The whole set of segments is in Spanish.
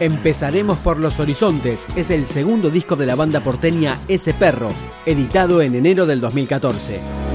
Empezaremos por Los Horizontes, es el segundo disco de la banda porteña Ese Perro, editado en enero del 2014.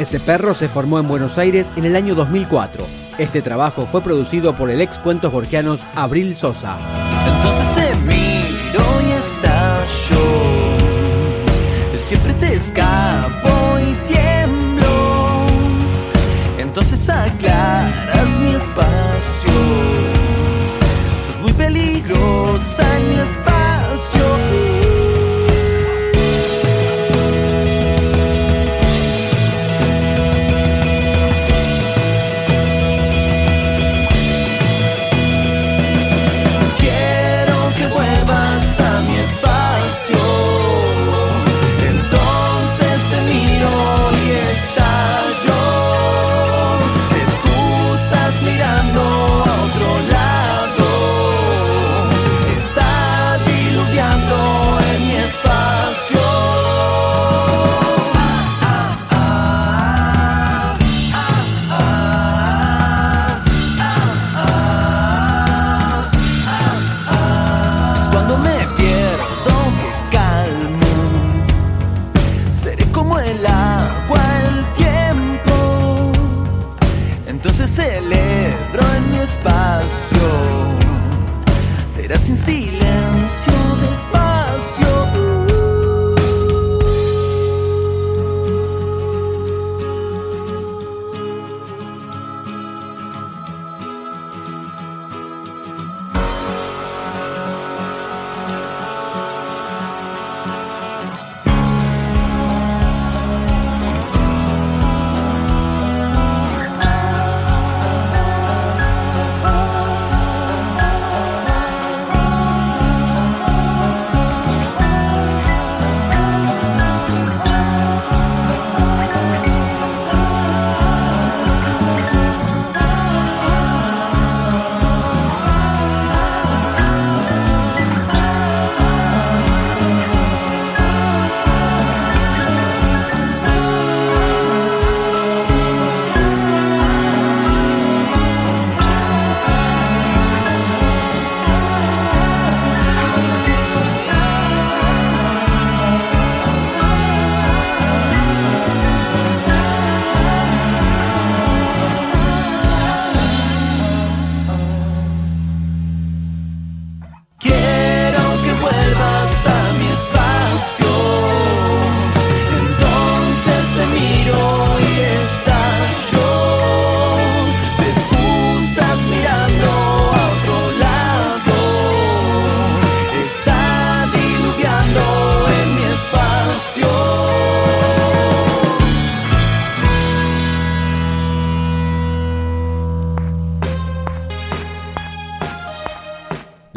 Ese Perro se formó en Buenos Aires en el año 2004. Este trabajo fue producido por el ex Cuentos Borgianos Abril Sosa. Entonces te miro y estallo. Siempre te escapo y tiemblo. Entonces aclaras mi espacio. Cuando me pierdo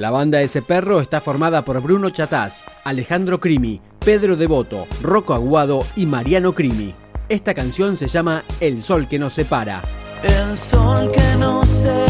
La banda Ese Perro está formada por Bruno Chataz, Alejandro Crimi, Pedro Devoto, Rocco Aguado y Mariano Crimi. Esta canción se llama El Sol que nos separa. El sol que nos separa.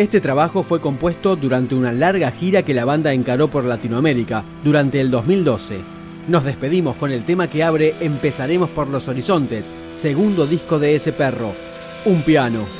Este trabajo fue compuesto durante una larga gira que la banda encaró por Latinoamérica durante el 2012. Nos despedimos con el tema que abre Empezaremos por los Horizontes, segundo disco de ese perro, un piano.